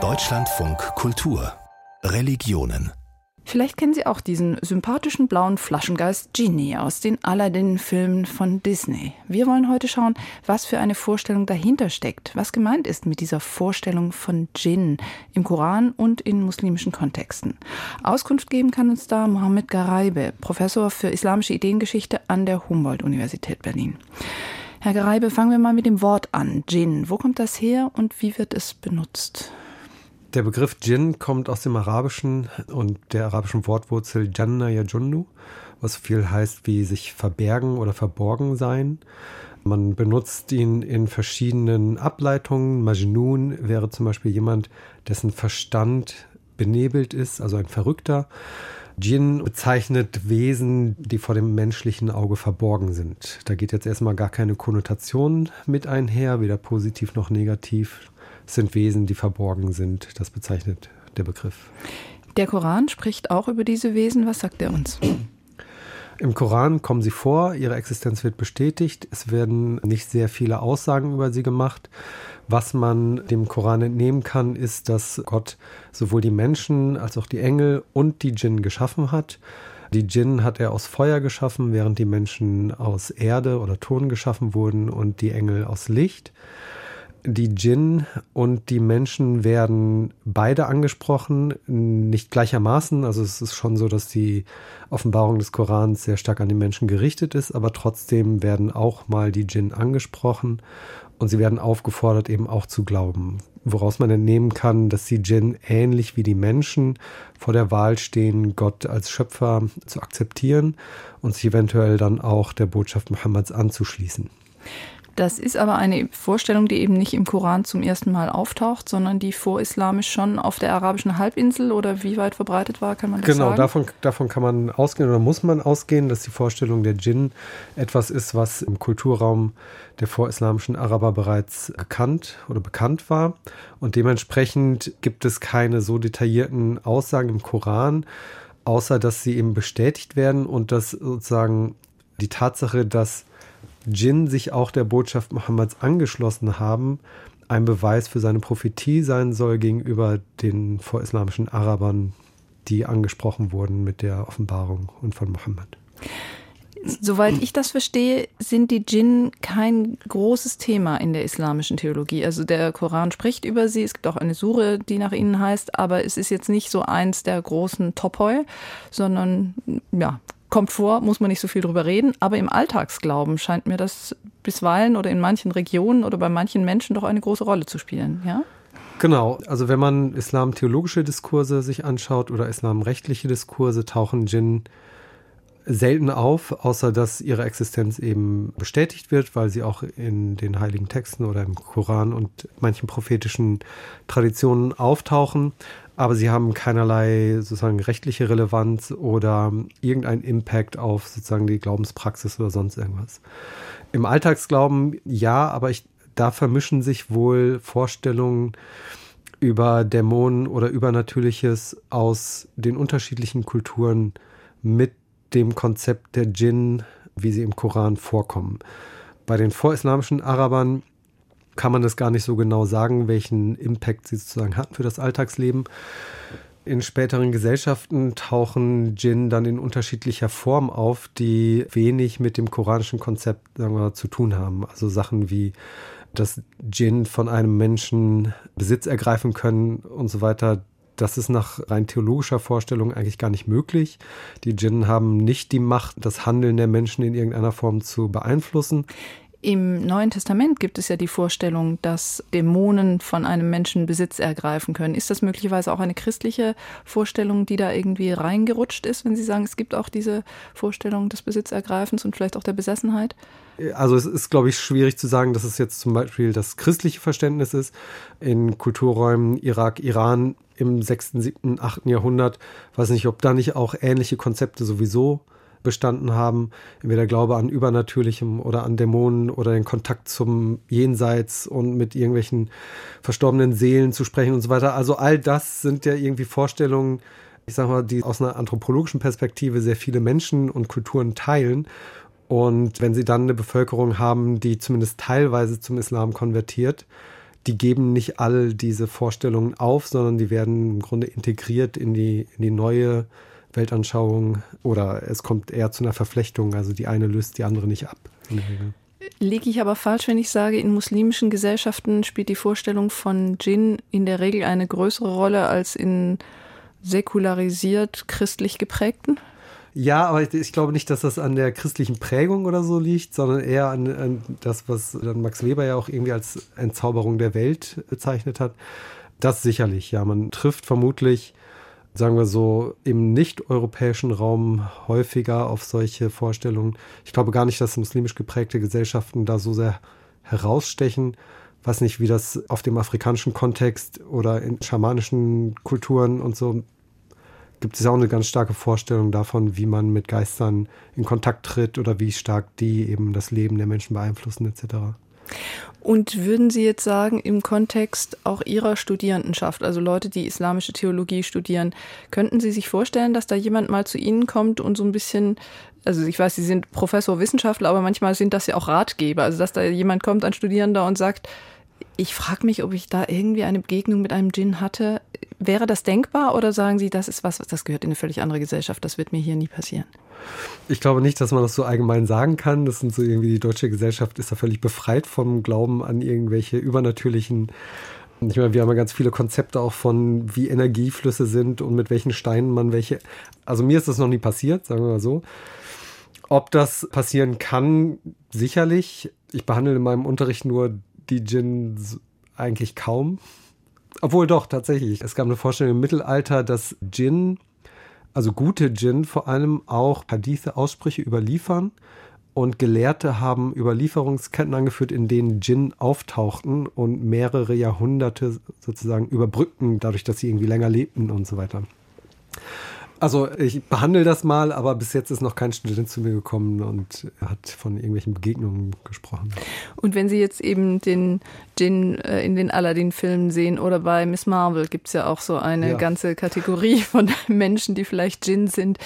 Deutschlandfunk Kultur Religionen Vielleicht kennen Sie auch diesen sympathischen blauen Flaschengeist Genie aus den Aladdin-Filmen von Disney. Wir wollen heute schauen, was für eine Vorstellung dahinter steckt, was gemeint ist mit dieser Vorstellung von Djinn im Koran und in muslimischen Kontexten. Auskunft geben kann uns da Mohammed Garaibe, Professor für islamische Ideengeschichte an der Humboldt-Universität Berlin. Herr Garaibe, fangen wir mal mit dem Wort an. Djinn. Wo kommt das her und wie wird es benutzt? Der Begriff Djinn kommt aus dem Arabischen und der arabischen Wortwurzel Janna Yajunnu, was so viel heißt wie sich verbergen oder verborgen sein. Man benutzt ihn in verschiedenen Ableitungen. Majnun wäre zum Beispiel jemand, dessen Verstand benebelt ist, also ein Verrückter. Djinn bezeichnet Wesen, die vor dem menschlichen Auge verborgen sind. Da geht jetzt erstmal gar keine Konnotation mit einher, weder positiv noch negativ sind Wesen, die verborgen sind. Das bezeichnet der Begriff. Der Koran spricht auch über diese Wesen. Was sagt er uns? Im Koran kommen sie vor, ihre Existenz wird bestätigt, es werden nicht sehr viele Aussagen über sie gemacht. Was man dem Koran entnehmen kann, ist, dass Gott sowohl die Menschen als auch die Engel und die Djinn geschaffen hat. Die Djinn hat er aus Feuer geschaffen, während die Menschen aus Erde oder Ton geschaffen wurden und die Engel aus Licht die Djinn und die Menschen werden beide angesprochen, nicht gleichermaßen. Also es ist schon so, dass die Offenbarung des Korans sehr stark an die Menschen gerichtet ist, aber trotzdem werden auch mal die Djinn angesprochen und sie werden aufgefordert, eben auch zu glauben. Woraus man entnehmen kann, dass die Djinn ähnlich wie die Menschen vor der Wahl stehen, Gott als Schöpfer zu akzeptieren und sich eventuell dann auch der Botschaft Mohammeds anzuschließen. Das ist aber eine Vorstellung, die eben nicht im Koran zum ersten Mal auftaucht, sondern die vorislamisch schon auf der arabischen Halbinsel oder wie weit verbreitet war, kann man das genau, sagen? Genau, davon, davon kann man ausgehen oder muss man ausgehen, dass die Vorstellung der Djinn etwas ist, was im Kulturraum der vorislamischen Araber bereits gekannt oder bekannt war. Und dementsprechend gibt es keine so detaillierten Aussagen im Koran, außer dass sie eben bestätigt werden und dass sozusagen die Tatsache, dass Djinn sich auch der Botschaft Mohammeds angeschlossen haben, ein Beweis für seine Prophetie sein soll gegenüber den vorislamischen Arabern, die angesprochen wurden mit der Offenbarung und von Mohammed. Soweit ich das verstehe, sind die Djinn kein großes Thema in der islamischen Theologie. Also der Koran spricht über sie, es gibt auch eine Sure, die nach ihnen heißt, aber es ist jetzt nicht so eins der großen Topoi, sondern ja, kommt vor, muss man nicht so viel drüber reden, aber im Alltagsglauben scheint mir das bisweilen oder in manchen Regionen oder bei manchen Menschen doch eine große Rolle zu spielen, ja? Genau, also wenn man islamtheologische Diskurse sich anschaut oder islamrechtliche Diskurse, tauchen Djinn selten auf, außer dass ihre Existenz eben bestätigt wird, weil sie auch in den heiligen Texten oder im Koran und manchen prophetischen Traditionen auftauchen. Aber sie haben keinerlei sozusagen rechtliche Relevanz oder irgendeinen Impact auf sozusagen die Glaubenspraxis oder sonst irgendwas. Im Alltagsglauben ja, aber ich, da vermischen sich wohl Vorstellungen über Dämonen oder Übernatürliches aus den unterschiedlichen Kulturen mit dem Konzept der Djinn, wie sie im Koran vorkommen. Bei den vorislamischen Arabern kann man das gar nicht so genau sagen, welchen Impact sie sozusagen hatten für das Alltagsleben. In späteren Gesellschaften tauchen Djinn dann in unterschiedlicher Form auf, die wenig mit dem koranischen Konzept wir, zu tun haben. Also Sachen wie, dass Djinn von einem Menschen Besitz ergreifen können und so weiter das ist nach rein theologischer Vorstellung eigentlich gar nicht möglich. Die Djinn haben nicht die Macht, das Handeln der Menschen in irgendeiner Form zu beeinflussen. Im Neuen Testament gibt es ja die Vorstellung, dass Dämonen von einem Menschen Besitz ergreifen können. Ist das möglicherweise auch eine christliche Vorstellung, die da irgendwie reingerutscht ist, wenn Sie sagen, es gibt auch diese Vorstellung des Besitzergreifens und vielleicht auch der Besessenheit? Also es ist, glaube ich, schwierig zu sagen, dass es jetzt zum Beispiel das christliche Verständnis ist. In Kulturräumen Irak, Iran im 6., 7., 8. Jahrhundert, weiß nicht, ob da nicht auch ähnliche Konzepte sowieso bestanden haben. Entweder Glaube an Übernatürlichem oder an Dämonen oder den Kontakt zum Jenseits und mit irgendwelchen verstorbenen Seelen zu sprechen und so weiter. Also all das sind ja irgendwie Vorstellungen, ich sag mal, die aus einer anthropologischen Perspektive sehr viele Menschen und Kulturen teilen. Und wenn sie dann eine Bevölkerung haben, die zumindest teilweise zum Islam konvertiert, die geben nicht all diese Vorstellungen auf, sondern die werden im Grunde integriert in die, in die neue Weltanschauung oder es kommt eher zu einer Verflechtung. Also die eine löst die andere nicht ab. Liege ich aber falsch, wenn ich sage, in muslimischen Gesellschaften spielt die Vorstellung von Djinn in der Regel eine größere Rolle als in säkularisiert christlich geprägten? Ja, aber ich, ich, glaube nicht, dass das an der christlichen Prägung oder so liegt, sondern eher an, an das, was dann Max Weber ja auch irgendwie als Entzauberung der Welt bezeichnet hat. Das sicherlich, ja. Man trifft vermutlich, sagen wir so, im nicht-europäischen Raum häufiger auf solche Vorstellungen. Ich glaube gar nicht, dass muslimisch geprägte Gesellschaften da so sehr herausstechen. Weiß nicht, wie das auf dem afrikanischen Kontext oder in schamanischen Kulturen und so gibt es auch eine ganz starke Vorstellung davon, wie man mit Geistern in Kontakt tritt oder wie stark die eben das Leben der Menschen beeinflussen etc. Und würden Sie jetzt sagen, im Kontext auch Ihrer Studierendenschaft, also Leute, die islamische Theologie studieren, könnten Sie sich vorstellen, dass da jemand mal zu Ihnen kommt und so ein bisschen, also ich weiß, Sie sind Professor, Wissenschaftler, aber manchmal sind das ja auch Ratgeber, also dass da jemand kommt, ein Studierender und sagt, ich frage mich, ob ich da irgendwie eine Begegnung mit einem Djinn hatte. Wäre das denkbar oder sagen Sie, das ist was, das gehört in eine völlig andere Gesellschaft, das wird mir hier nie passieren? Ich glaube nicht, dass man das so allgemein sagen kann. Das sind so irgendwie, die deutsche Gesellschaft ist da völlig befreit vom Glauben an irgendwelche übernatürlichen ich meine, wir haben ja ganz viele Konzepte auch von, wie Energieflüsse sind und mit welchen Steinen man welche. Also mir ist das noch nie passiert, sagen wir mal so. Ob das passieren kann, sicherlich. Ich behandle in meinem Unterricht nur die Djinn eigentlich kaum. Obwohl doch, tatsächlich. Es gab eine Vorstellung im Mittelalter, dass Djinn, also gute Djinn, vor allem auch Hadithe, Aussprüche überliefern. Und Gelehrte haben Überlieferungsketten angeführt, in denen Djinn auftauchten und mehrere Jahrhunderte sozusagen überbrückten, dadurch, dass sie irgendwie länger lebten und so weiter. Also ich behandle das mal, aber bis jetzt ist noch kein Student zu mir gekommen und hat von irgendwelchen Begegnungen gesprochen. Und wenn Sie jetzt eben den Djinn äh, in den Aladdin-Filmen sehen oder bei Miss Marvel gibt es ja auch so eine ja. ganze Kategorie von Menschen, die vielleicht Djinn sind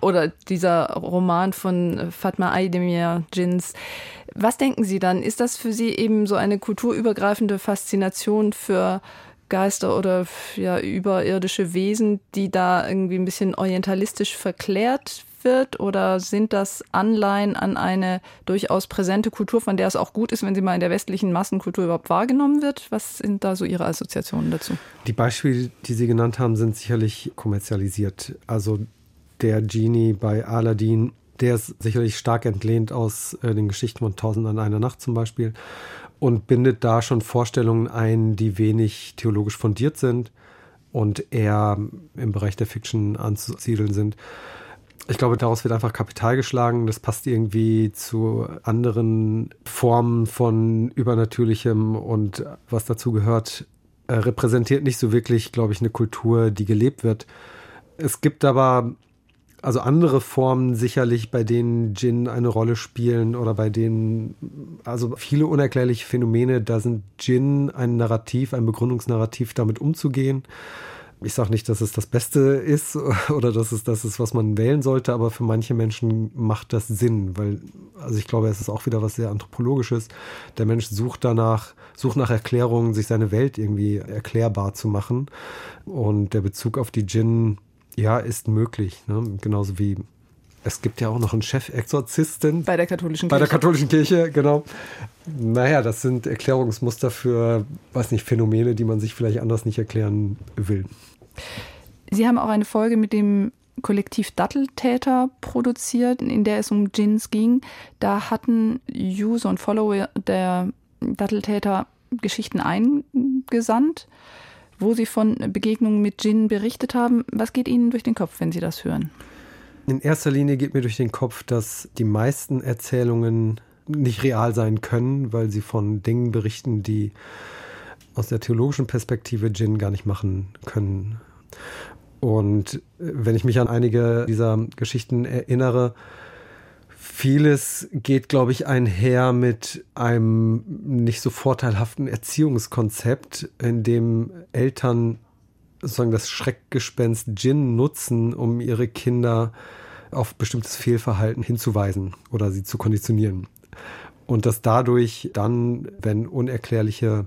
oder dieser Roman von Fatma Aydemir, Djinns. Was denken Sie dann? Ist das für Sie eben so eine kulturübergreifende Faszination für Geister oder ja, überirdische Wesen, die da irgendwie ein bisschen orientalistisch verklärt wird? Oder sind das Anleihen an eine durchaus präsente Kultur, von der es auch gut ist, wenn sie mal in der westlichen Massenkultur überhaupt wahrgenommen wird? Was sind da so Ihre Assoziationen dazu? Die Beispiele, die Sie genannt haben, sind sicherlich kommerzialisiert. Also der Genie bei Aladdin, der ist sicherlich stark entlehnt aus äh, den Geschichten von Tausend an einer Nacht zum Beispiel und bindet da schon Vorstellungen ein, die wenig theologisch fundiert sind und eher im Bereich der Fiction anzusiedeln sind. Ich glaube, daraus wird einfach Kapital geschlagen. Das passt irgendwie zu anderen Formen von Übernatürlichem und was dazu gehört, äh, repräsentiert nicht so wirklich, glaube ich, eine Kultur, die gelebt wird. Es gibt aber also andere Formen sicherlich, bei denen Djinn eine Rolle spielen oder bei denen, also viele unerklärliche Phänomene, da sind Djinn ein Narrativ, ein Begründungsnarrativ, damit umzugehen. Ich sage nicht, dass es das Beste ist oder dass es das ist, was man wählen sollte, aber für manche Menschen macht das Sinn, weil, also ich glaube, es ist auch wieder was sehr Anthropologisches. Der Mensch sucht danach, sucht nach Erklärungen, sich seine Welt irgendwie erklärbar zu machen. Und der Bezug auf die Djinn ja, ist möglich. Ne? Genauso wie es gibt ja auch noch einen Chefexorzisten. Bei der katholischen Kirche. Bei der katholischen Kirche, genau. Naja, das sind Erklärungsmuster für, weiß nicht, Phänomene, die man sich vielleicht anders nicht erklären will. Sie haben auch eine Folge mit dem Kollektiv Datteltäter produziert, in der es um Djinns ging. Da hatten User und Follower der Datteltäter Geschichten eingesandt wo Sie von Begegnungen mit Djinn berichtet haben. Was geht Ihnen durch den Kopf, wenn Sie das hören? In erster Linie geht mir durch den Kopf, dass die meisten Erzählungen nicht real sein können, weil sie von Dingen berichten, die aus der theologischen Perspektive Djinn gar nicht machen können. Und wenn ich mich an einige dieser Geschichten erinnere, Vieles geht, glaube ich, einher mit einem nicht so vorteilhaften Erziehungskonzept, in dem Eltern sozusagen das Schreckgespenst Djinn nutzen, um ihre Kinder auf bestimmtes Fehlverhalten hinzuweisen oder sie zu konditionieren. Und dass dadurch dann, wenn unerklärliche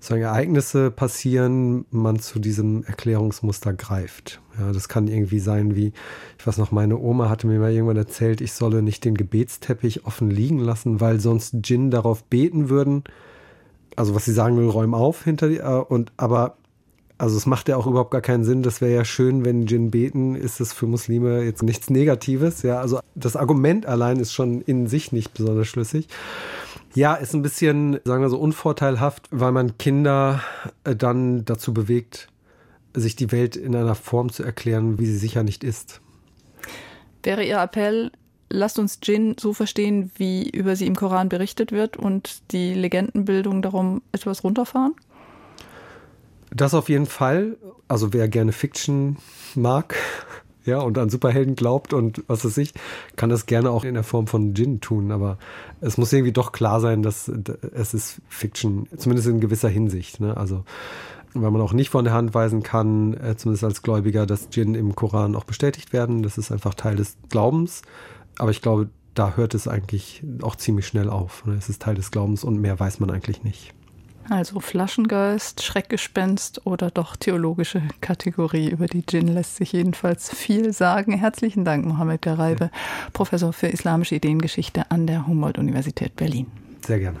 sozusagen Ereignisse passieren, man zu diesem Erklärungsmuster greift. Ja, das kann irgendwie sein wie, ich weiß noch, meine Oma hatte mir mal irgendwann erzählt, ich solle nicht den Gebetsteppich offen liegen lassen, weil sonst Djinn darauf beten würden. Also was sie sagen will, räum auf hinter die, äh, und aber also es macht ja auch überhaupt gar keinen Sinn. Das wäre ja schön, wenn Djinn beten, ist es für Muslime jetzt nichts Negatives. Ja, also das Argument allein ist schon in sich nicht besonders schlüssig. Ja, ist ein bisschen, sagen wir so, unvorteilhaft, weil man Kinder äh, dann dazu bewegt, sich die Welt in einer Form zu erklären, wie sie sicher nicht ist. Wäre Ihr Appell, lasst uns Djinn so verstehen, wie über sie im Koran berichtet wird und die Legendenbildung darum etwas runterfahren? Das auf jeden Fall. Also wer gerne Fiction mag, ja, und an Superhelden glaubt und was weiß ich, kann das gerne auch in der Form von Gin tun. Aber es muss irgendwie doch klar sein, dass es ist Fiction, zumindest in gewisser Hinsicht. Ne? Also weil man auch nicht von der Hand weisen kann, äh, zumindest als Gläubiger, dass Djinn im Koran auch bestätigt werden. Das ist einfach Teil des Glaubens. Aber ich glaube, da hört es eigentlich auch ziemlich schnell auf. Ne? Es ist Teil des Glaubens und mehr weiß man eigentlich nicht. Also Flaschengeist, Schreckgespenst oder doch theologische Kategorie. Über die Djinn lässt sich jedenfalls viel sagen. Herzlichen Dank, Mohammed Dereibe, Professor für islamische Ideengeschichte an der Humboldt-Universität Berlin. Sehr gerne.